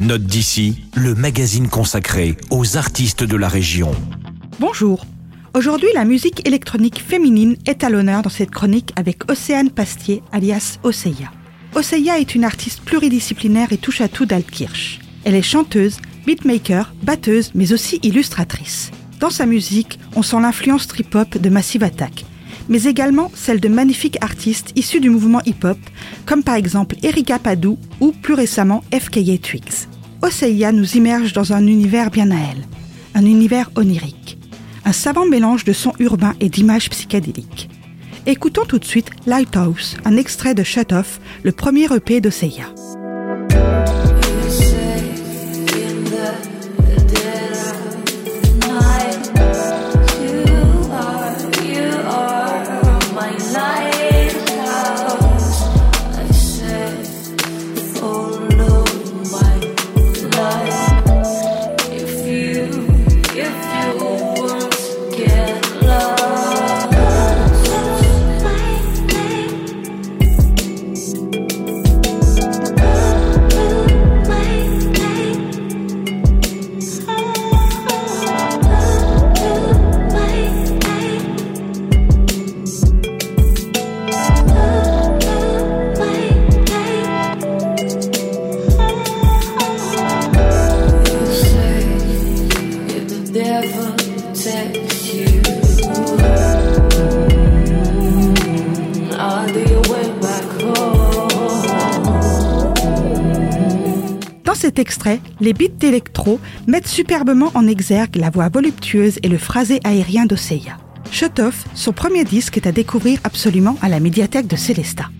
Note d'ici, le magazine consacré aux artistes de la région. Bonjour. Aujourd'hui, la musique électronique féminine est à l'honneur dans cette chronique avec Océane Pastier, alias Oseia. Oseia est une artiste pluridisciplinaire et touche à tout d'Altkirch. Elle est chanteuse, beatmaker, batteuse, mais aussi illustratrice. Dans sa musique, on sent l'influence trip-hop de Massive Attack, mais également celle de magnifiques artistes issus du mouvement hip-hop, comme par exemple Erika Padou ou plus récemment FKA Twigs. Oseia nous immerge dans un univers bien à elle, un univers onirique, un savant mélange de sons urbains et d'images psychédéliques. Écoutons tout de suite Lighthouse, un extrait de Shut Off, le premier EP d'Oseia. Dans cet extrait, les beats d'électro mettent superbement en exergue la voix voluptueuse et le phrasé aérien d'Oseia. Shut Off, son premier disque est à découvrir absolument à la médiathèque de Célesta.